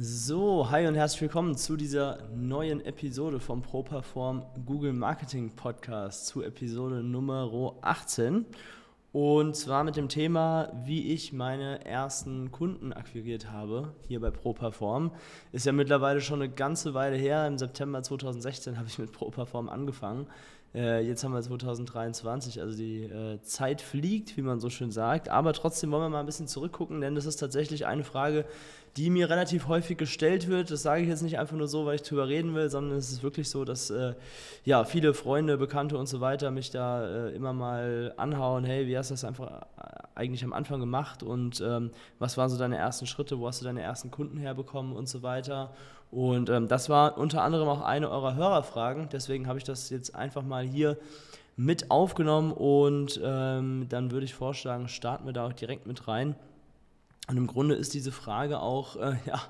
So, hi und herzlich willkommen zu dieser neuen Episode vom ProPerform Google Marketing Podcast zu Episode Nummer 18. Und zwar mit dem Thema, wie ich meine ersten Kunden akquiriert habe, hier bei ProPerform. Ist ja mittlerweile schon eine ganze Weile her. Im September 2016 habe ich mit ProPerform angefangen. Äh, jetzt haben wir 2023, also die äh, Zeit fliegt, wie man so schön sagt. Aber trotzdem wollen wir mal ein bisschen zurückgucken, denn das ist tatsächlich eine Frage, die mir relativ häufig gestellt wird. Das sage ich jetzt nicht einfach nur so, weil ich drüber reden will, sondern es ist wirklich so, dass äh, ja, viele Freunde, Bekannte und so weiter mich da äh, immer mal anhauen, hey, wie hast du das einfach äh, eigentlich am Anfang gemacht und ähm, was waren so deine ersten Schritte, wo hast du deine ersten Kunden herbekommen und so weiter. Und ähm, das war unter anderem auch eine eurer Hörerfragen, deswegen habe ich das jetzt einfach mal hier mit aufgenommen und ähm, dann würde ich vorschlagen, starten wir da auch direkt mit rein. Und im Grunde ist diese Frage auch äh, ja,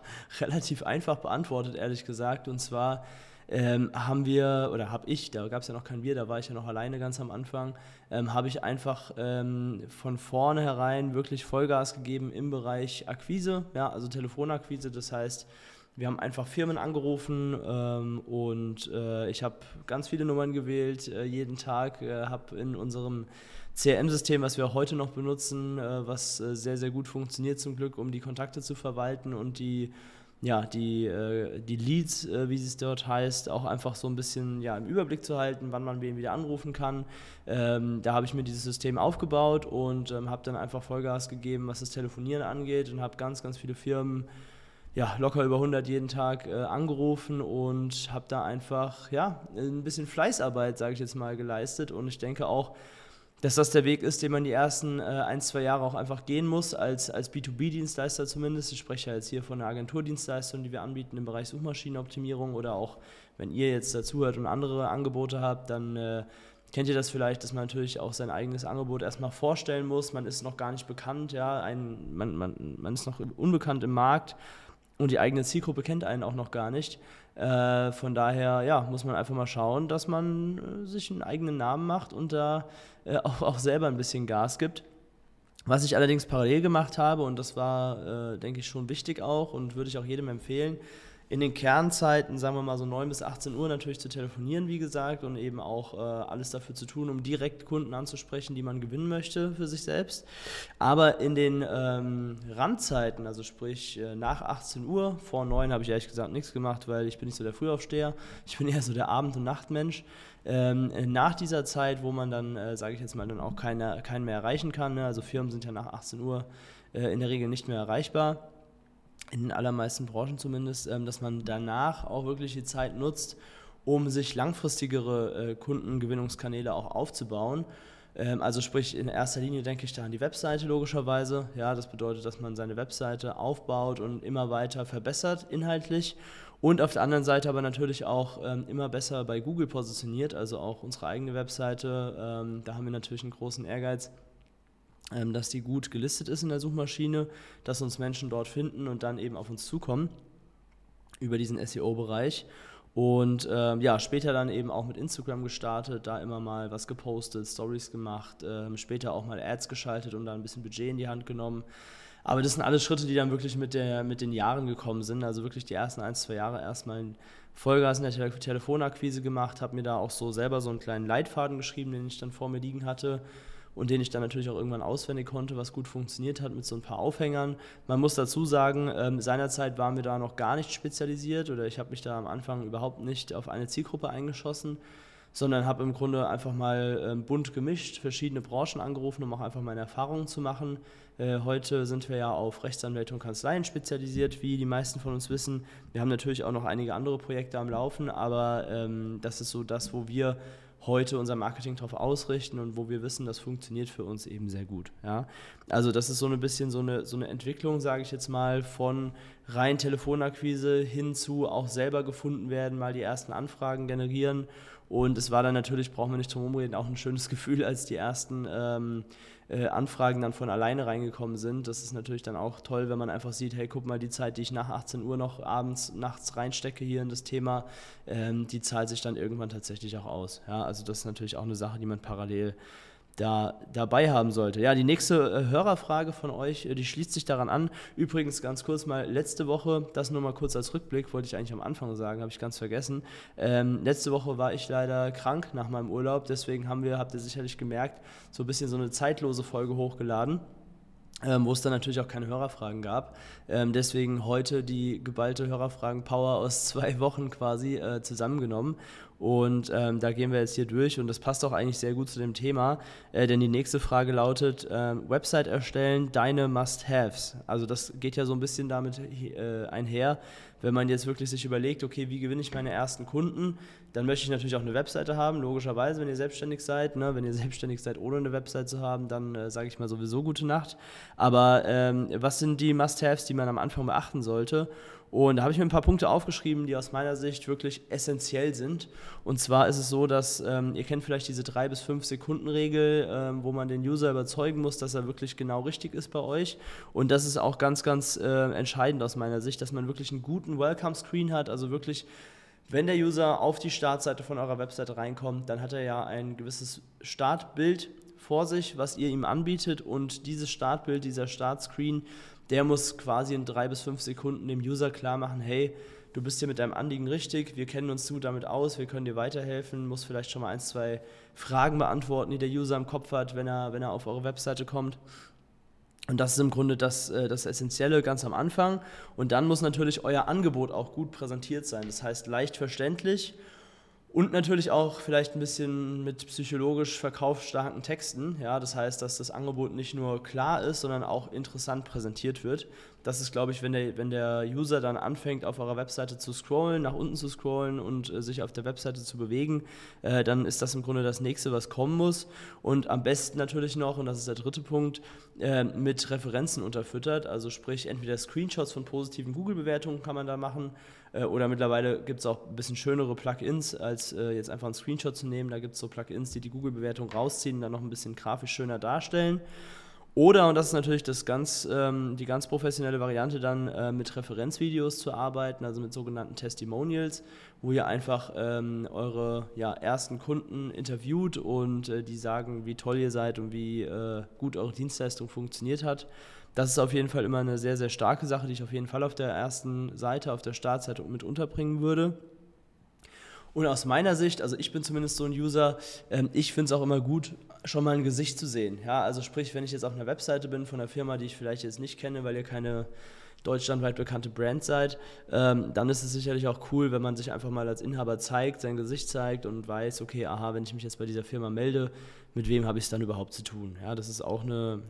relativ einfach beantwortet, ehrlich gesagt. Und zwar ähm, haben wir, oder habe ich, da gab es ja noch kein Wir, da war ich ja noch alleine ganz am Anfang, ähm, habe ich einfach ähm, von vornherein wirklich Vollgas gegeben im Bereich Akquise, ja, also Telefonakquise. Das heißt, wir haben einfach Firmen angerufen ähm, und äh, ich habe ganz viele Nummern gewählt, äh, jeden Tag, äh, habe in unserem CRM-System, was wir heute noch benutzen, äh, was äh, sehr, sehr gut funktioniert zum Glück, um die Kontakte zu verwalten und die, ja, die, äh, die Leads, wie es dort heißt, auch einfach so ein bisschen ja, im Überblick zu halten, wann man wen wieder anrufen kann. Ähm, da habe ich mir dieses System aufgebaut und ähm, habe dann einfach Vollgas gegeben, was das Telefonieren angeht und habe ganz, ganz viele Firmen ja, locker über 100 jeden Tag äh, angerufen und habe da einfach ja, ein bisschen Fleißarbeit, sage ich jetzt mal, geleistet. Und ich denke auch, dass das der Weg ist, den man die ersten äh, ein, zwei Jahre auch einfach gehen muss, als, als B2B-Dienstleister zumindest. Ich spreche ja jetzt hier von einer Agenturdienstleistung, die wir anbieten im Bereich Suchmaschinenoptimierung oder auch, wenn ihr jetzt dazuhört und andere Angebote habt, dann äh, kennt ihr das vielleicht, dass man natürlich auch sein eigenes Angebot erstmal vorstellen muss. Man ist noch gar nicht bekannt, ja, ein, man, man, man ist noch unbekannt im Markt und die eigene Zielgruppe kennt einen auch noch gar nicht. Äh, von daher ja, muss man einfach mal schauen, dass man äh, sich einen eigenen Namen macht und da äh, auch, auch selber ein bisschen Gas gibt. Was ich allerdings parallel gemacht habe, und das war, äh, denke ich, schon wichtig auch und würde ich auch jedem empfehlen, in den Kernzeiten, sagen wir mal so 9 bis 18 Uhr natürlich zu telefonieren, wie gesagt, und eben auch äh, alles dafür zu tun, um direkt Kunden anzusprechen, die man gewinnen möchte für sich selbst. Aber in den ähm, Randzeiten, also sprich äh, nach 18 Uhr, vor 9 habe ich ehrlich gesagt nichts gemacht, weil ich bin nicht so der Frühaufsteher, ich bin eher so der Abend- und Nachtmensch. Ähm, nach dieser Zeit, wo man dann, äh, sage ich jetzt mal, dann auch keine, keinen mehr erreichen kann, ne? also Firmen sind ja nach 18 Uhr äh, in der Regel nicht mehr erreichbar, in den allermeisten Branchen zumindest, ähm, dass man danach auch wirklich die Zeit nutzt, um sich langfristigere äh, Kundengewinnungskanäle auch aufzubauen. Ähm, also sprich, in erster Linie denke ich da an die Webseite logischerweise. Ja, das bedeutet, dass man seine Webseite aufbaut und immer weiter verbessert inhaltlich. Und auf der anderen Seite aber natürlich auch ähm, immer besser bei Google positioniert, also auch unsere eigene Webseite. Da haben wir natürlich einen großen Ehrgeiz, dass die gut gelistet ist in der Suchmaschine, dass uns Menschen dort finden und dann eben auf uns zukommen über diesen SEO-Bereich. Und ähm, ja, später dann eben auch mit Instagram gestartet, da immer mal was gepostet, Stories gemacht, ähm, später auch mal Ads geschaltet und da ein bisschen Budget in die Hand genommen. Aber das sind alles Schritte, die dann wirklich mit, der, mit den Jahren gekommen sind. Also wirklich die ersten ein, zwei Jahre erstmal Vollgas in der Tele Telefonakquise gemacht, habe mir da auch so selber so einen kleinen Leitfaden geschrieben, den ich dann vor mir liegen hatte und den ich dann natürlich auch irgendwann auswendig konnte, was gut funktioniert hat mit so ein paar Aufhängern. Man muss dazu sagen, ähm, seinerzeit waren wir da noch gar nicht spezialisiert oder ich habe mich da am Anfang überhaupt nicht auf eine Zielgruppe eingeschossen, sondern habe im Grunde einfach mal ähm, bunt gemischt, verschiedene Branchen angerufen, um auch einfach meine Erfahrungen zu machen. Äh, heute sind wir ja auf Rechtsanwälte und Kanzleien spezialisiert, wie die meisten von uns wissen. Wir haben natürlich auch noch einige andere Projekte am Laufen, aber ähm, das ist so das, wo wir heute unser Marketing darauf ausrichten und wo wir wissen, das funktioniert für uns eben sehr gut. Ja? Also das ist so ein bisschen so eine, so eine Entwicklung, sage ich jetzt mal, von rein Telefonakquise hin zu auch selber gefunden werden, mal die ersten Anfragen generieren. Und es war dann natürlich, brauchen wir nicht drum reden, auch ein schönes Gefühl, als die ersten ähm, äh, Anfragen dann von alleine reingekommen sind. Das ist natürlich dann auch toll, wenn man einfach sieht, hey, guck mal, die Zeit, die ich nach 18 Uhr noch abends, nachts reinstecke hier in das Thema, ähm, die zahlt sich dann irgendwann tatsächlich auch aus. Ja, also das ist natürlich auch eine Sache, die man parallel da dabei haben sollte. Ja, die nächste äh, Hörerfrage von euch, äh, die schließt sich daran an. Übrigens ganz kurz mal, letzte Woche, das nur mal kurz als Rückblick, wollte ich eigentlich am Anfang sagen, habe ich ganz vergessen. Ähm, letzte Woche war ich leider krank nach meinem Urlaub, deswegen haben wir, habt ihr sicherlich gemerkt, so ein bisschen so eine zeitlose Folge hochgeladen. Ähm, wo es dann natürlich auch keine Hörerfragen gab. Ähm, deswegen heute die geballte Hörerfragen-Power aus zwei Wochen quasi äh, zusammengenommen. Und ähm, da gehen wir jetzt hier durch und das passt auch eigentlich sehr gut zu dem Thema, äh, denn die nächste Frage lautet, äh, Website erstellen, deine Must-Haves. Also das geht ja so ein bisschen damit äh, einher, wenn man jetzt wirklich sich überlegt, okay, wie gewinne ich meine ersten Kunden, dann möchte ich natürlich auch eine Webseite haben, logischerweise, wenn ihr selbstständig seid. Ne? Wenn ihr selbstständig seid, ohne eine Webseite zu haben, dann äh, sage ich mal sowieso gute Nacht. Aber ähm, was sind die Must-Haves, die man am Anfang beachten sollte? Und da habe ich mir ein paar Punkte aufgeschrieben, die aus meiner Sicht wirklich essentiell sind. Und zwar ist es so, dass ähm, ihr kennt vielleicht diese drei bis fünf Sekunden Regel, ähm, wo man den User überzeugen muss, dass er wirklich genau richtig ist bei euch. Und das ist auch ganz, ganz äh, entscheidend aus meiner Sicht, dass man wirklich einen guten Welcome-Screen hat, also wirklich wenn der User auf die Startseite von eurer Webseite reinkommt, dann hat er ja ein gewisses Startbild vor sich, was ihr ihm anbietet und dieses Startbild, dieser Startscreen, der muss quasi in drei bis fünf Sekunden dem User klar machen, hey, du bist hier mit deinem Anliegen richtig, wir kennen uns gut damit aus, wir können dir weiterhelfen, muss vielleicht schon mal ein, zwei Fragen beantworten, die der User im Kopf hat, wenn er, wenn er auf eure Webseite kommt. Und das ist im Grunde das, äh, das Essentielle ganz am Anfang. Und dann muss natürlich euer Angebot auch gut präsentiert sein. Das heißt leicht verständlich und natürlich auch vielleicht ein bisschen mit psychologisch verkaufsstarken Texten. Ja, das heißt, dass das Angebot nicht nur klar ist, sondern auch interessant präsentiert wird. Das ist, glaube ich, wenn der, wenn der User dann anfängt, auf eurer Webseite zu scrollen, nach unten zu scrollen und äh, sich auf der Webseite zu bewegen, äh, dann ist das im Grunde das nächste, was kommen muss. Und am besten natürlich noch, und das ist der dritte Punkt, äh, mit Referenzen unterfüttert. Also sprich, entweder Screenshots von positiven Google-Bewertungen kann man da machen äh, oder mittlerweile gibt es auch ein bisschen schönere Plugins, als äh, jetzt einfach einen Screenshot zu nehmen. Da gibt es so Plugins, die die Google-Bewertung rausziehen und dann noch ein bisschen grafisch schöner darstellen. Oder, und das ist natürlich das ganz, ähm, die ganz professionelle Variante, dann äh, mit Referenzvideos zu arbeiten, also mit sogenannten Testimonials, wo ihr einfach ähm, eure ja, ersten Kunden interviewt und äh, die sagen, wie toll ihr seid und wie äh, gut eure Dienstleistung funktioniert hat. Das ist auf jeden Fall immer eine sehr, sehr starke Sache, die ich auf jeden Fall auf der ersten Seite, auf der Startseite mit unterbringen würde. Und aus meiner Sicht, also ich bin zumindest so ein User, ähm, ich finde es auch immer gut, schon mal ein Gesicht zu sehen. Ja, also sprich, wenn ich jetzt auf einer Webseite bin von einer Firma, die ich vielleicht jetzt nicht kenne, weil ihr keine deutschlandweit bekannte Brand seid, ähm, dann ist es sicherlich auch cool, wenn man sich einfach mal als Inhaber zeigt, sein Gesicht zeigt und weiß, okay, aha, wenn ich mich jetzt bei dieser Firma melde, mit wem habe ich es dann überhaupt zu tun? Ja, das ist auch eine,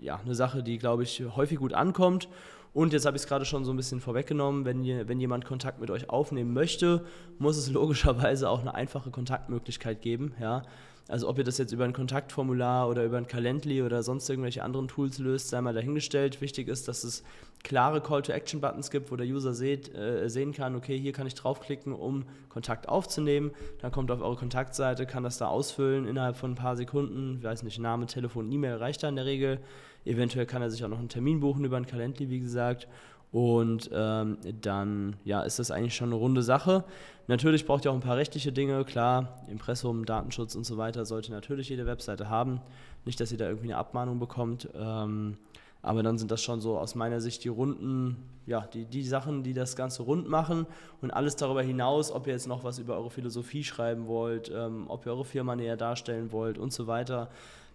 ja, eine Sache, die, glaube ich, häufig gut ankommt. Und jetzt habe ich es gerade schon so ein bisschen vorweggenommen, wenn, ihr, wenn jemand Kontakt mit euch aufnehmen möchte, muss es logischerweise auch eine einfache Kontaktmöglichkeit geben. Ja? Also ob ihr das jetzt über ein Kontaktformular oder über ein Calendly oder sonst irgendwelche anderen Tools löst, sei mal dahingestellt. Wichtig ist, dass es klare Call-to-Action-Buttons gibt, wo der User seht, äh, sehen kann, okay, hier kann ich draufklicken, um Kontakt aufzunehmen. Dann kommt auf eure Kontaktseite, kann das da ausfüllen innerhalb von ein paar Sekunden. Ich weiß nicht, Name, Telefon, E-Mail reicht da in der Regel. Eventuell kann er sich auch noch einen Termin buchen über ein Calendly, wie gesagt. Und ähm, dann ja, ist das eigentlich schon eine runde Sache. Natürlich braucht ihr auch ein paar rechtliche Dinge, klar, Impressum, Datenschutz und so weiter sollte natürlich jede Webseite haben. Nicht, dass ihr da irgendwie eine Abmahnung bekommt. Ähm, aber dann sind das schon so aus meiner Sicht die runden, ja, die, die Sachen, die das Ganze rund machen. Und alles darüber hinaus, ob ihr jetzt noch was über eure Philosophie schreiben wollt, ähm, ob ihr eure Firma näher darstellen wollt und so weiter.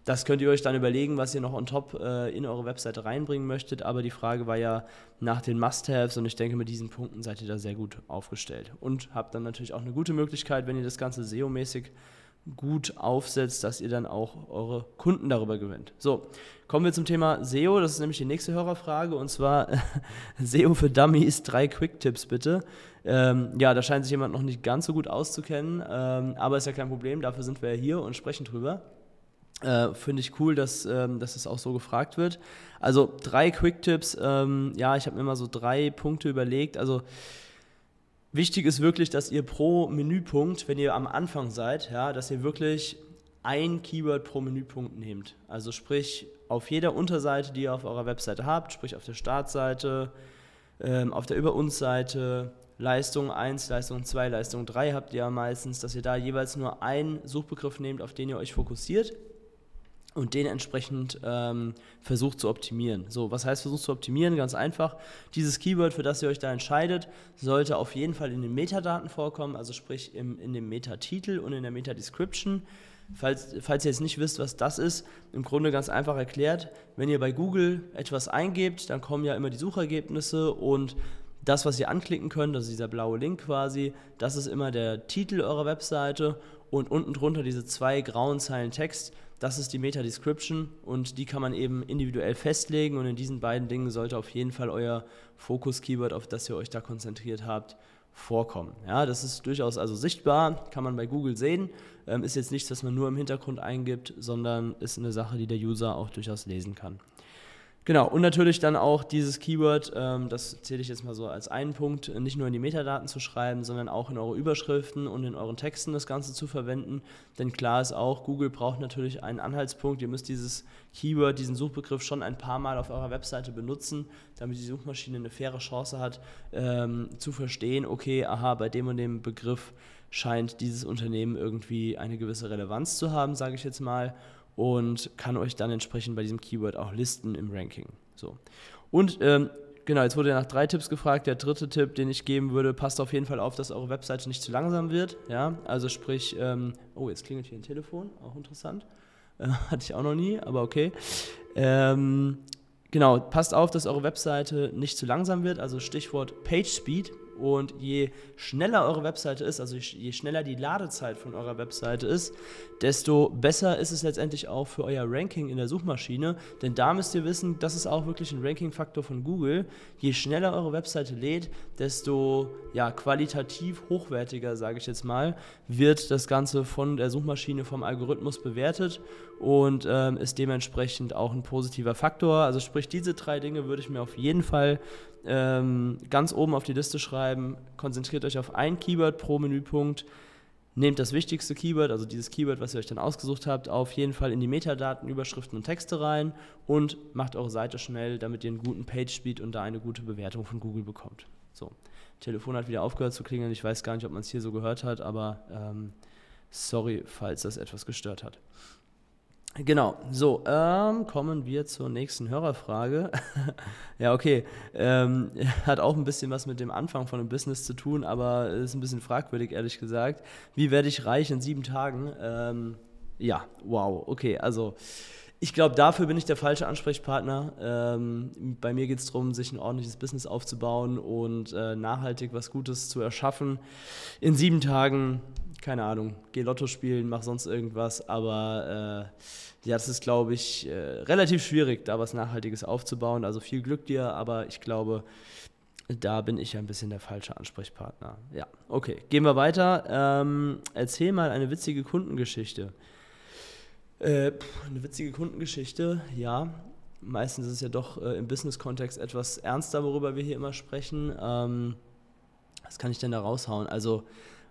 Das könnt ihr euch dann überlegen, was ihr noch on top äh, in eure Webseite reinbringen möchtet. Aber die Frage war ja nach den Must-Haves und ich denke, mit diesen Punkten seid ihr da sehr gut aufgestellt. Und habt dann natürlich auch eine gute Möglichkeit, wenn ihr das Ganze SEO-mäßig gut aufsetzt, dass ihr dann auch eure Kunden darüber gewinnt. So, kommen wir zum Thema SEO. Das ist nämlich die nächste Hörerfrage und zwar SEO für Dummies. Drei Quick-Tipps bitte. Ähm, ja, da scheint sich jemand noch nicht ganz so gut auszukennen, ähm, aber ist ja kein Problem. Dafür sind wir ja hier und sprechen drüber. Äh, Finde ich cool, dass, ähm, dass es auch so gefragt wird. Also drei Quick-Tipps. Ähm, ja, ich habe mir mal so drei Punkte überlegt. Also Wichtig ist wirklich, dass ihr pro Menüpunkt, wenn ihr am Anfang seid, ja, dass ihr wirklich ein Keyword pro Menüpunkt nehmt. Also sprich, auf jeder Unterseite, die ihr auf eurer Webseite habt, sprich auf der Startseite, ähm, auf der Über uns Seite, Leistung 1, Leistung 2, Leistung 3 habt ihr ja meistens, dass ihr da jeweils nur einen Suchbegriff nehmt, auf den ihr euch fokussiert und den entsprechend ähm, versucht zu optimieren. So, was heißt versucht zu optimieren? Ganz einfach. Dieses Keyword, für das ihr euch da entscheidet, sollte auf jeden Fall in den Metadaten vorkommen, also sprich im, in dem Metatitel und in der Meta-Description. Falls, falls ihr jetzt nicht wisst, was das ist, im Grunde ganz einfach erklärt, wenn ihr bei Google etwas eingebt, dann kommen ja immer die Suchergebnisse und das, was ihr anklicken könnt, also dieser blaue Link quasi, das ist immer der Titel eurer Webseite und unten drunter diese zwei grauen Zeilen Text, das ist die Meta-Description und die kann man eben individuell festlegen und in diesen beiden Dingen sollte auf jeden Fall euer Fokus-Keyword, auf das ihr euch da konzentriert habt, vorkommen. Ja, das ist durchaus also sichtbar, kann man bei Google sehen, ähm, ist jetzt nichts, was man nur im Hintergrund eingibt, sondern ist eine Sache, die der User auch durchaus lesen kann. Genau, und natürlich dann auch dieses Keyword, ähm, das zähle ich jetzt mal so als einen Punkt, nicht nur in die Metadaten zu schreiben, sondern auch in eure Überschriften und in euren Texten das Ganze zu verwenden. Denn klar ist auch, Google braucht natürlich einen Anhaltspunkt. Ihr müsst dieses Keyword, diesen Suchbegriff schon ein paar Mal auf eurer Webseite benutzen, damit die Suchmaschine eine faire Chance hat, ähm, zu verstehen, okay, aha, bei dem und dem Begriff scheint dieses Unternehmen irgendwie eine gewisse Relevanz zu haben, sage ich jetzt mal und kann euch dann entsprechend bei diesem Keyword auch listen im Ranking. So. Und ähm, genau, jetzt wurde ja nach drei Tipps gefragt. Der dritte Tipp, den ich geben würde, passt auf jeden Fall auf, dass eure Webseite nicht zu langsam wird. Ja, also sprich, ähm, oh, jetzt klingelt hier ein Telefon, auch interessant. Äh, hatte ich auch noch nie, aber okay. Ähm, genau, passt auf, dass eure Webseite nicht zu langsam wird. Also Stichwort Page Speed und je schneller eure Webseite ist, also je schneller die Ladezeit von eurer Webseite ist, desto besser ist es letztendlich auch für euer Ranking in der Suchmaschine. Denn da müsst ihr wissen, das ist auch wirklich ein Ranking-Faktor von Google. Je schneller eure Webseite lädt, desto ja, qualitativ hochwertiger, sage ich jetzt mal, wird das Ganze von der Suchmaschine, vom Algorithmus bewertet und ähm, ist dementsprechend auch ein positiver Faktor. Also sprich, diese drei Dinge würde ich mir auf jeden Fall ähm, ganz oben auf die Liste schreiben. Konzentriert euch auf ein Keyword pro Menüpunkt. Nehmt das wichtigste Keyword, also dieses Keyword, was ihr euch dann ausgesucht habt, auf jeden Fall in die Metadaten, Überschriften und Texte rein und macht eure Seite schnell, damit ihr einen guten Page-Speed und da eine gute Bewertung von Google bekommt. So, Telefon hat wieder aufgehört zu klingeln. Ich weiß gar nicht, ob man es hier so gehört hat, aber ähm, sorry, falls das etwas gestört hat. Genau, so, ähm, kommen wir zur nächsten Hörerfrage. ja, okay, ähm, hat auch ein bisschen was mit dem Anfang von einem Business zu tun, aber ist ein bisschen fragwürdig, ehrlich gesagt. Wie werde ich reich in sieben Tagen? Ähm, ja, wow, okay, also ich glaube, dafür bin ich der falsche Ansprechpartner. Ähm, bei mir geht es darum, sich ein ordentliches Business aufzubauen und äh, nachhaltig was Gutes zu erschaffen. In sieben Tagen keine Ahnung, geh Lotto spielen, mach sonst irgendwas, aber äh, ja, das ist, glaube ich, äh, relativ schwierig, da was Nachhaltiges aufzubauen. Also viel Glück dir, aber ich glaube, da bin ich ein bisschen der falsche Ansprechpartner. Ja, okay, gehen wir weiter. Ähm, erzähl mal eine witzige Kundengeschichte. Äh, eine witzige Kundengeschichte, ja. Meistens ist es ja doch äh, im Business-Kontext etwas ernster, worüber wir hier immer sprechen. Ähm, was kann ich denn da raushauen? Also,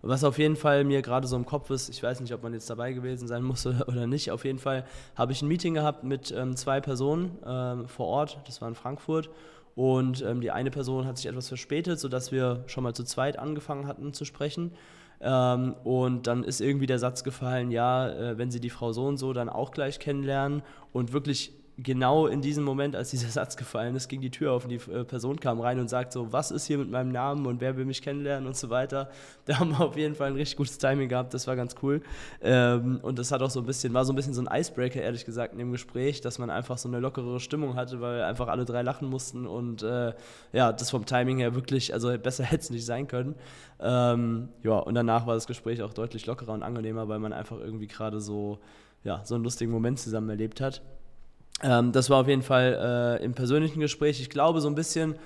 was auf jeden Fall mir gerade so im Kopf ist, ich weiß nicht, ob man jetzt dabei gewesen sein muss oder nicht, auf jeden Fall habe ich ein Meeting gehabt mit ähm, zwei Personen ähm, vor Ort, das war in Frankfurt. Und ähm, die eine Person hat sich etwas verspätet, sodass wir schon mal zu zweit angefangen hatten zu sprechen. Ähm, und dann ist irgendwie der Satz gefallen, ja, äh, wenn Sie die Frau so und so dann auch gleich kennenlernen und wirklich genau in diesem Moment, als dieser Satz gefallen ist, ging die Tür auf und die äh, Person kam rein und sagt so, was ist hier mit meinem Namen und wer will mich kennenlernen und so weiter. Da haben wir auf jeden Fall ein richtig gutes Timing gehabt, das war ganz cool. Ähm, und das hat auch so ein bisschen, war so ein bisschen so ein Icebreaker, ehrlich gesagt, in dem Gespräch, dass man einfach so eine lockerere Stimmung hatte, weil einfach alle drei lachen mussten und äh, ja, das vom Timing her wirklich, also besser hätte es nicht sein können. Ähm, ja, und danach war das Gespräch auch deutlich lockerer und angenehmer, weil man einfach irgendwie gerade so, ja, so einen lustigen Moment zusammen erlebt hat. Ähm, das war auf jeden Fall äh, im persönlichen Gespräch. Ich glaube, so ein bisschen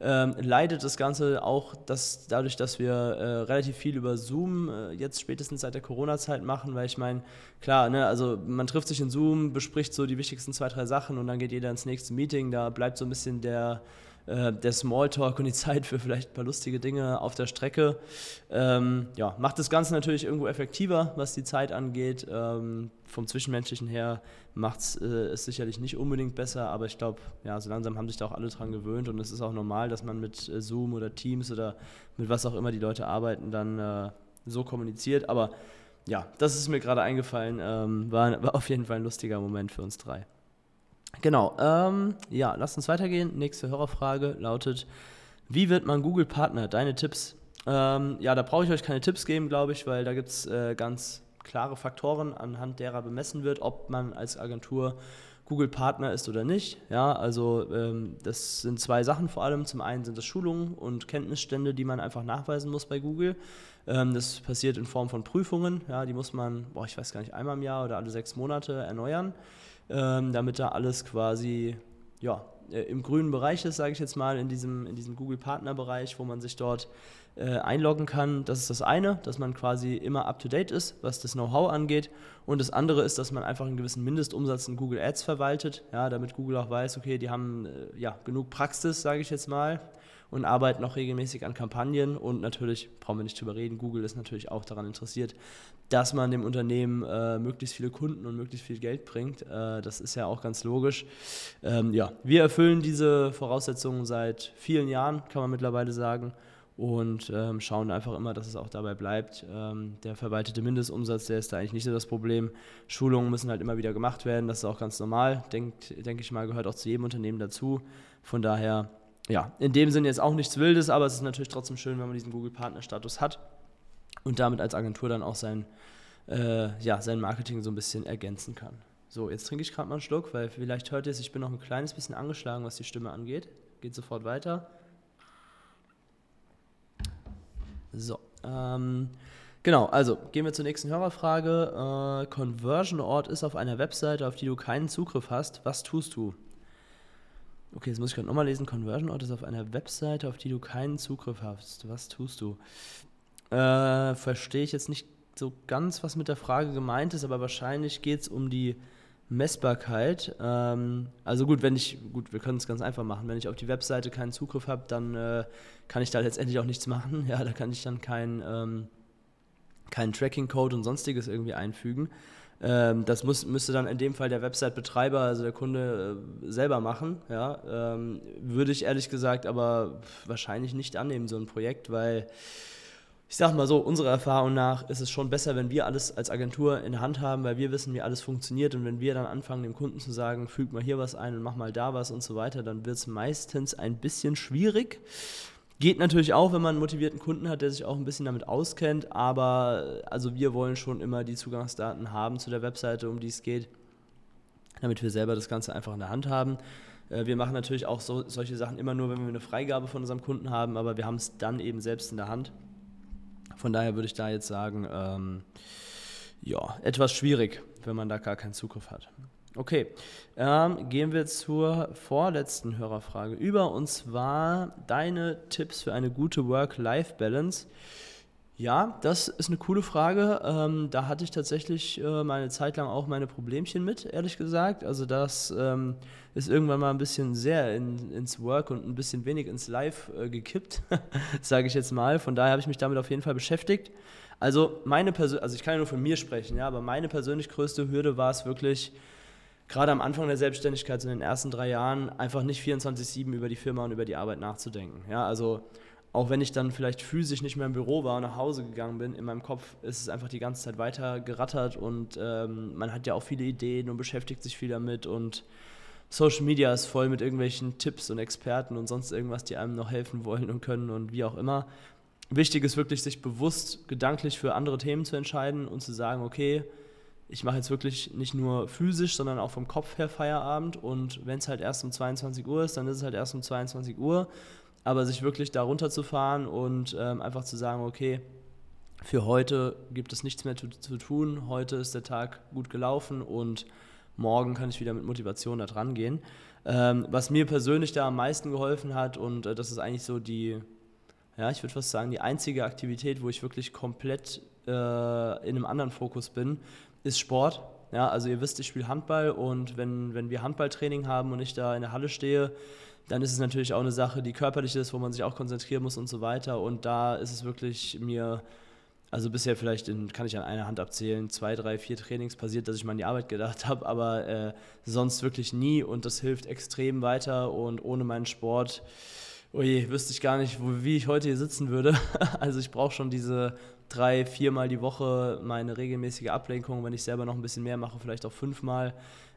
ähm, leidet das Ganze auch dass dadurch, dass wir äh, relativ viel über Zoom äh, jetzt spätestens seit der Corona-Zeit machen, weil ich meine, klar, ne, also man trifft sich in Zoom, bespricht so die wichtigsten zwei, drei Sachen und dann geht jeder ins nächste Meeting. Da bleibt so ein bisschen der, äh, der Smalltalk und die Zeit für vielleicht ein paar lustige Dinge auf der Strecke. Ähm, ja, macht das Ganze natürlich irgendwo effektiver, was die Zeit angeht. Ähm, vom Zwischenmenschlichen her macht es äh, sicherlich nicht unbedingt besser, aber ich glaube, ja, so langsam haben sich da auch alle dran gewöhnt und es ist auch normal, dass man mit äh, Zoom oder Teams oder mit was auch immer die Leute arbeiten, dann äh, so kommuniziert. Aber ja, das ist mir gerade eingefallen. Ähm, war, war auf jeden Fall ein lustiger Moment für uns drei. Genau, ähm, ja, lass uns weitergehen. Nächste Hörerfrage lautet, wie wird man Google-Partner? Deine Tipps. Ähm, ja, da brauche ich euch keine Tipps geben, glaube ich, weil da gibt es äh, ganz klare Faktoren, anhand derer bemessen wird, ob man als Agentur Google-Partner ist oder nicht. Ja, also ähm, das sind zwei Sachen vor allem. Zum einen sind das Schulungen und Kenntnisstände, die man einfach nachweisen muss bei Google. Ähm, das passiert in Form von Prüfungen. Ja, die muss man, boah, ich weiß gar nicht, einmal im Jahr oder alle sechs Monate erneuern ähm, damit da alles quasi ja, äh, im grünen Bereich ist, sage ich jetzt mal, in diesem, in diesem Google-Partner-Bereich, wo man sich dort äh, einloggen kann. Das ist das eine, dass man quasi immer up-to-date ist, was das Know-how angeht. Und das andere ist, dass man einfach einen gewissen Mindestumsatz in Google Ads verwaltet, ja, damit Google auch weiß, okay, die haben äh, ja, genug Praxis, sage ich jetzt mal, und arbeiten auch regelmäßig an Kampagnen. Und natürlich, brauchen wir nicht drüber reden, Google ist natürlich auch daran interessiert, dass man dem Unternehmen äh, möglichst viele Kunden und möglichst viel Geld bringt. Äh, das ist ja auch ganz logisch. Ähm, ja, wir erfüllen diese Voraussetzungen seit vielen Jahren, kann man mittlerweile sagen. Und ähm, schauen einfach immer, dass es auch dabei bleibt. Ähm, der verwaltete Mindestumsatz, der ist da eigentlich nicht so das Problem. Schulungen müssen halt immer wieder gemacht werden, das ist auch ganz normal, denke denk ich mal, gehört auch zu jedem Unternehmen dazu. Von daher ja, in dem Sinne jetzt auch nichts Wildes, aber es ist natürlich trotzdem schön, wenn man diesen Google-Partner-Status hat und damit als Agentur dann auch sein, äh, ja, sein Marketing so ein bisschen ergänzen kann. So, jetzt trinke ich gerade mal einen Schluck, weil vielleicht hört ihr es, ich bin noch ein kleines bisschen angeschlagen, was die Stimme angeht. Geht sofort weiter. So, ähm, genau, also gehen wir zur nächsten Hörerfrage. Äh, Conversion-Ort ist auf einer Webseite, auf die du keinen Zugriff hast. Was tust du? Okay, jetzt muss ich gerade nochmal lesen. Conversion Ort ist auf einer Webseite, auf die du keinen Zugriff hast. Was tust du? Äh, verstehe ich jetzt nicht so ganz, was mit der Frage gemeint ist, aber wahrscheinlich geht es um die Messbarkeit. Ähm, also gut, wenn ich, gut, wir können es ganz einfach machen. Wenn ich auf die Webseite keinen Zugriff habe, dann äh, kann ich da letztendlich auch nichts machen. Ja, da kann ich dann keinen ähm, kein Tracking-Code und sonstiges irgendwie einfügen. Ähm, das muss, müsste dann in dem Fall der Website-Betreiber, also der Kunde, äh, selber machen. Ja? Ähm, würde ich ehrlich gesagt aber wahrscheinlich nicht annehmen, so ein Projekt, weil ich sage mal so, unserer Erfahrung nach ist es schon besser, wenn wir alles als Agentur in der Hand haben, weil wir wissen, wie alles funktioniert und wenn wir dann anfangen, dem Kunden zu sagen, füg mal hier was ein und mach mal da was und so weiter, dann wird es meistens ein bisschen schwierig. Geht natürlich auch, wenn man einen motivierten Kunden hat, der sich auch ein bisschen damit auskennt, aber also wir wollen schon immer die Zugangsdaten haben zu der Webseite, um die es geht, damit wir selber das Ganze einfach in der Hand haben. Äh, wir machen natürlich auch so, solche Sachen immer nur, wenn wir eine Freigabe von unserem Kunden haben, aber wir haben es dann eben selbst in der Hand. Von daher würde ich da jetzt sagen, ähm, ja, etwas schwierig, wenn man da gar keinen Zugriff hat. Okay, ähm, gehen wir zur vorletzten Hörerfrage über und zwar deine Tipps für eine gute Work-Life-Balance. Ja, das ist eine coole Frage. Ähm, da hatte ich tatsächlich äh, meine Zeit lang auch meine Problemchen mit, ehrlich gesagt. Also das ähm, ist irgendwann mal ein bisschen sehr in, ins Work und ein bisschen wenig ins Live äh, gekippt, sage ich jetzt mal. Von daher habe ich mich damit auf jeden Fall beschäftigt. Also meine Persön also ich kann ja nur von mir sprechen, ja, aber meine persönlich größte Hürde war es wirklich, gerade am Anfang der Selbstständigkeit, so in den ersten drei Jahren, einfach nicht 24-7 über die Firma und über die Arbeit nachzudenken. Ja, also auch wenn ich dann vielleicht physisch nicht mehr im Büro war und nach Hause gegangen bin, in meinem Kopf ist es einfach die ganze Zeit weiter gerattert und ähm, man hat ja auch viele Ideen und beschäftigt sich viel damit und Social Media ist voll mit irgendwelchen Tipps und Experten und sonst irgendwas, die einem noch helfen wollen und können und wie auch immer. Wichtig ist wirklich, sich bewusst gedanklich für andere Themen zu entscheiden und zu sagen, okay, ich mache jetzt wirklich nicht nur physisch, sondern auch vom Kopf her Feierabend. Und wenn es halt erst um 22 Uhr ist, dann ist es halt erst um 22 Uhr, aber sich wirklich da runterzufahren und ähm, einfach zu sagen, okay, für heute gibt es nichts mehr zu, zu, tun, heute ist der Tag gut gelaufen und morgen kann ich wieder mit Motivation da dran gehen. Ähm, was mir persönlich da am meisten geholfen hat und äh, das ist eigentlich so die, ja, ich würde fast sagen, die einzige Aktivität, wo ich wirklich komplett äh, in einem anderen Fokus bin, ist Sport. Ja, also ihr wisst, ich spiele Handball und wenn, wenn wir Handballtraining haben und ich da in der Halle stehe, dann ist es natürlich auch eine Sache, die körperlich ist, wo man sich auch konzentrieren muss und so weiter. Und da ist es wirklich mir, also bisher vielleicht in, kann ich an einer Hand abzählen, zwei, drei, vier Trainings passiert, dass ich mal an die Arbeit gedacht habe, aber äh, sonst wirklich nie und das hilft extrem weiter und ohne meinen Sport oje, wüsste ich gar nicht, wie ich heute hier sitzen würde. Also ich brauche schon diese drei, viermal die Woche meine regelmäßige Ablenkung, wenn ich selber noch ein bisschen mehr mache, vielleicht auch fünfmal.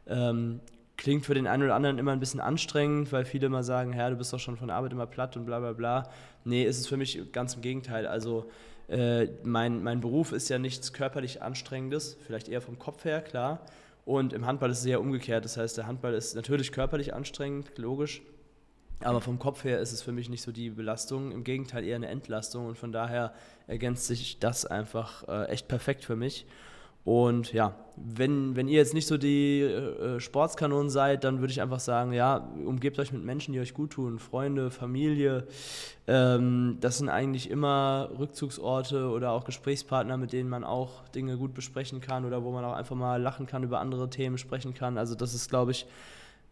Ähm, klingt für den einen oder anderen immer ein bisschen anstrengend, weil viele immer sagen, ja, du bist doch schon von der Arbeit immer platt und bla bla bla. Nee, ist es für mich ganz im Gegenteil. Also äh, mein, mein Beruf ist ja nichts körperlich Anstrengendes, vielleicht eher vom Kopf her, klar. Und im Handball ist es eher umgekehrt. Das heißt, der Handball ist natürlich körperlich anstrengend, logisch, aber vom Kopf her ist es für mich nicht so die Belastung, im Gegenteil eher eine Entlastung und von daher ergänzt sich das einfach äh, echt perfekt für mich. Und ja, wenn, wenn ihr jetzt nicht so die äh, Sportskanonen seid, dann würde ich einfach sagen, ja, umgebt euch mit Menschen, die euch gut tun, Freunde, Familie. Ähm, das sind eigentlich immer Rückzugsorte oder auch Gesprächspartner, mit denen man auch Dinge gut besprechen kann oder wo man auch einfach mal lachen kann, über andere Themen sprechen kann. Also das ist, glaube ich,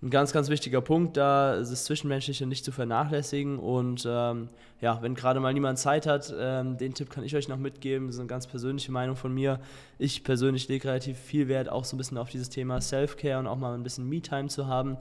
ein ganz, ganz wichtiger Punkt, da ist das Zwischenmenschliche nicht zu vernachlässigen. Und ähm, ja, wenn gerade mal niemand Zeit hat, ähm, den Tipp kann ich euch noch mitgeben. Das ist eine ganz persönliche Meinung von mir. Ich persönlich lege relativ viel Wert auch so ein bisschen auf dieses Thema Self-Care und auch mal ein bisschen Me-Time zu haben.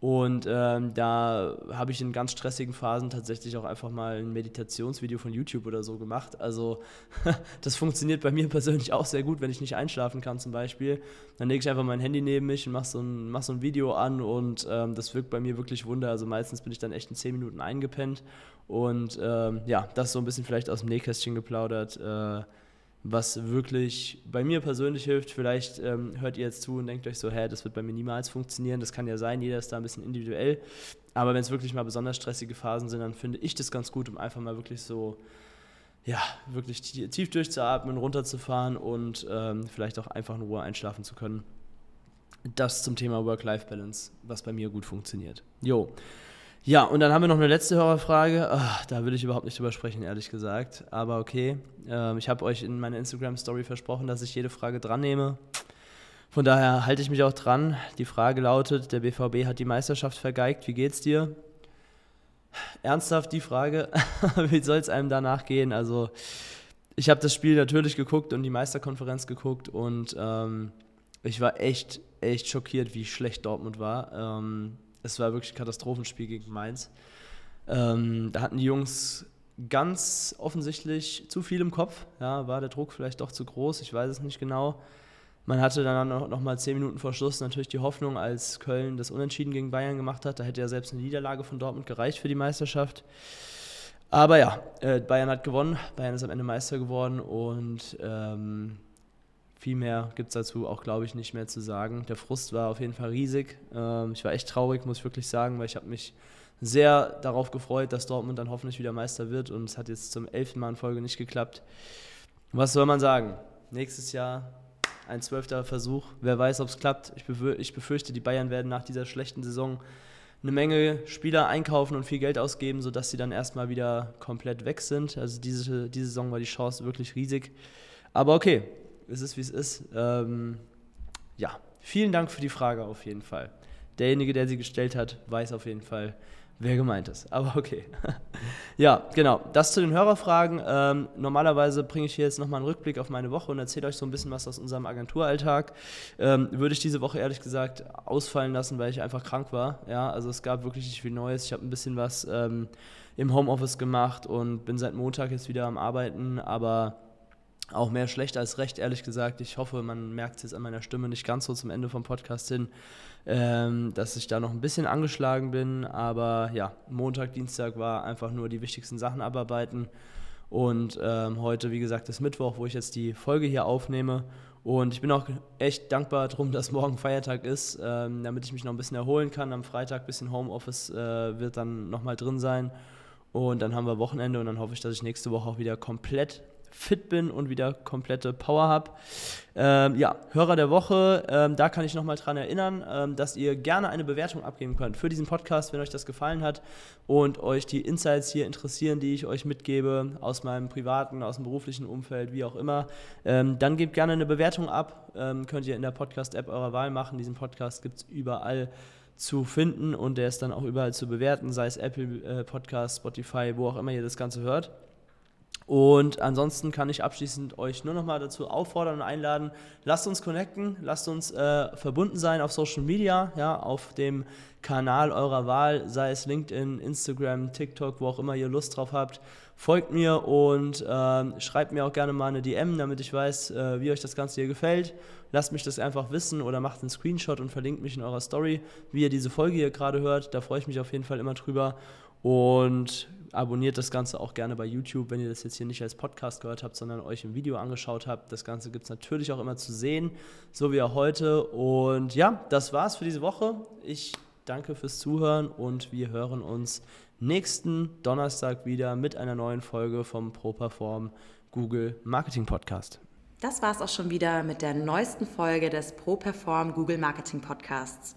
Und ähm, da habe ich in ganz stressigen Phasen tatsächlich auch einfach mal ein Meditationsvideo von YouTube oder so gemacht. Also das funktioniert bei mir persönlich auch sehr gut, wenn ich nicht einschlafen kann zum Beispiel. Dann lege ich einfach mein Handy neben mich und mache so, ein, mach so ein Video an und ähm, das wirkt bei mir wirklich Wunder. Also meistens bin ich dann echt in 10 Minuten eingepennt. Und ähm, ja, das so ein bisschen vielleicht aus dem Nähkästchen geplaudert. Äh, was wirklich bei mir persönlich hilft. Vielleicht ähm, hört ihr jetzt zu und denkt euch so, hä, das wird bei mir niemals funktionieren. Das kann ja sein, jeder ist da ein bisschen individuell. Aber wenn es wirklich mal besonders stressige Phasen sind, dann finde ich das ganz gut, um einfach mal wirklich so, ja, wirklich tief durchzuatmen, runterzufahren und ähm, vielleicht auch einfach in Ruhe einschlafen zu können. Das zum Thema Work-Life-Balance, was bei mir gut funktioniert. Jo. Ja, und dann haben wir noch eine letzte Hörerfrage. Ach, da will ich überhaupt nicht drüber sprechen, ehrlich gesagt. Aber okay, ähm, ich habe euch in meiner Instagram-Story versprochen, dass ich jede Frage dran nehme. Von daher halte ich mich auch dran. Die Frage lautet: Der BVB hat die Meisterschaft vergeigt. Wie geht's dir? Ernsthaft die Frage: Wie soll es einem danach gehen? Also, ich habe das Spiel natürlich geguckt und die Meisterkonferenz geguckt und ähm, ich war echt, echt schockiert, wie schlecht Dortmund war. Ähm, es war wirklich ein Katastrophenspiel gegen Mainz. Ähm, da hatten die Jungs ganz offensichtlich zu viel im Kopf. Ja, war der Druck vielleicht doch zu groß, ich weiß es nicht genau. Man hatte dann noch, noch mal zehn Minuten vor Schluss natürlich die Hoffnung, als Köln das Unentschieden gegen Bayern gemacht hat. Da hätte ja selbst eine Niederlage von Dortmund gereicht für die Meisterschaft. Aber ja, äh, Bayern hat gewonnen. Bayern ist am Ende Meister geworden und ähm, viel mehr gibt es dazu auch, glaube ich, nicht mehr zu sagen. Der Frust war auf jeden Fall riesig. Ähm, ich war echt traurig, muss ich wirklich sagen, weil ich habe mich sehr darauf gefreut, dass Dortmund dann hoffentlich wieder Meister wird und es hat jetzt zum elften Mal in Folge nicht geklappt. Was soll man sagen? Nächstes Jahr ein zwölfter Versuch. Wer weiß, ob es klappt. Ich, ich befürchte, die Bayern werden nach dieser schlechten Saison eine Menge Spieler einkaufen und viel Geld ausgeben, sodass sie dann erstmal wieder komplett weg sind. Also diese, diese Saison war die Chance wirklich riesig. Aber okay, es ist, wie es ist. Ähm, ja, vielen Dank für die Frage auf jeden Fall. Derjenige, der sie gestellt hat, weiß auf jeden Fall, wer gemeint ist. Aber okay. ja, genau. Das zu den Hörerfragen. Ähm, normalerweise bringe ich hier jetzt nochmal einen Rückblick auf meine Woche und erzähle euch so ein bisschen was aus unserem Agenturalltag. Ähm, würde ich diese Woche ehrlich gesagt ausfallen lassen, weil ich einfach krank war. Ja, also es gab wirklich nicht viel Neues. Ich habe ein bisschen was ähm, im Homeoffice gemacht und bin seit Montag jetzt wieder am Arbeiten, aber Auch mehr schlecht als recht, ehrlich gesagt. Ich hoffe, man merkt es jetzt an meiner Stimme nicht ganz so zum Ende vom Podcast hin, ähm, dass ich da noch ein bisschen angeschlagen bin. Aber ja, Montag, Dienstag war einfach nur die wichtigsten Sachen abarbeiten. Und ähm, heute, wie gesagt, ist Mittwoch, wo ich jetzt die Folge hier aufnehme. Und ich bin auch echt dankbar darum, dass morgen Feiertag ist, ähm, damit ich mich noch ein bisschen erholen kann. Am Freitag ein bisschen Homeoffice äh, wird dann nochmal drin sein. Und dann haben wir Wochenende und dann hoffe ich, dass ich nächste Woche auch wieder komplett fit bin und wieder komplette Power habe. Ähm, ja, Hörer der Woche, ähm, da kann ich nochmal dran erinnern, ähm, dass ihr gerne eine Bewertung abgeben könnt für diesen Podcast, wenn euch das gefallen hat und euch die Insights hier interessieren, die ich euch mitgebe aus meinem privaten, aus dem beruflichen Umfeld, wie auch immer. Ähm, dann gebt gerne eine Bewertung ab, ähm, könnt ihr in der Podcast-App eurer Wahl machen. Diesen Podcast gibt es überall zu finden und der ist dann auch überall zu bewerten, sei es Apple äh, Podcast, Spotify, wo auch immer ihr das Ganze hört. Und ansonsten kann ich abschließend euch nur noch mal dazu auffordern und einladen, lasst uns connecten, lasst uns äh, verbunden sein auf Social Media, ja, auf dem Kanal eurer Wahl, sei es LinkedIn, Instagram, TikTok, wo auch immer ihr Lust drauf habt. Folgt mir und äh, schreibt mir auch gerne mal eine DM, damit ich weiß, äh, wie euch das Ganze hier gefällt. Lasst mich das einfach wissen oder macht einen Screenshot und verlinkt mich in eurer Story, wie ihr diese Folge hier gerade hört. Da freue ich mich auf jeden Fall immer drüber. Und abonniert das Ganze auch gerne bei YouTube, wenn ihr das jetzt hier nicht als Podcast gehört habt, sondern euch im Video angeschaut habt. Das Ganze gibt es natürlich auch immer zu sehen, so wie auch heute. Und ja, das war's für diese Woche. Ich danke fürs Zuhören und wir hören uns nächsten Donnerstag wieder mit einer neuen Folge vom ProPerform Google Marketing Podcast. Das war's auch schon wieder mit der neuesten Folge des ProPerform Google Marketing Podcasts.